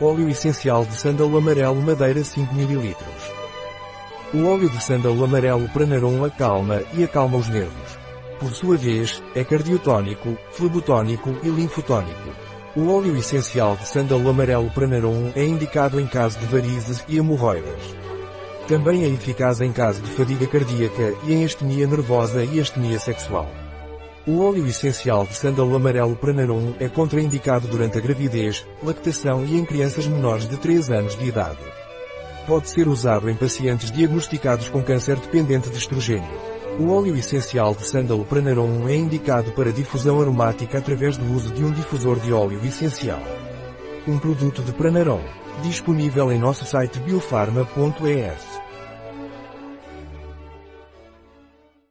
Óleo essencial de sândalo amarelo madeira 5 ml. O óleo de sândalo amarelo Pranarum acalma e acalma os nervos. Por sua vez, é cardiotónico, flebotónico e linfotónico. O óleo essencial de sândalo amarelo Pranarum é indicado em caso de varizes e hemorroidas. Também é eficaz em caso de fadiga cardíaca e em astenia nervosa e astenia sexual. O óleo essencial de sândalo amarelo Pranarum é contraindicado durante a gravidez, lactação e em crianças menores de 3 anos de idade. Pode ser usado em pacientes diagnosticados com câncer dependente de estrogênio. O óleo essencial de sândalo Pranarum é indicado para difusão aromática através do uso de um difusor de óleo essencial. Um produto de Pranarum, disponível em nosso site biofarma.es.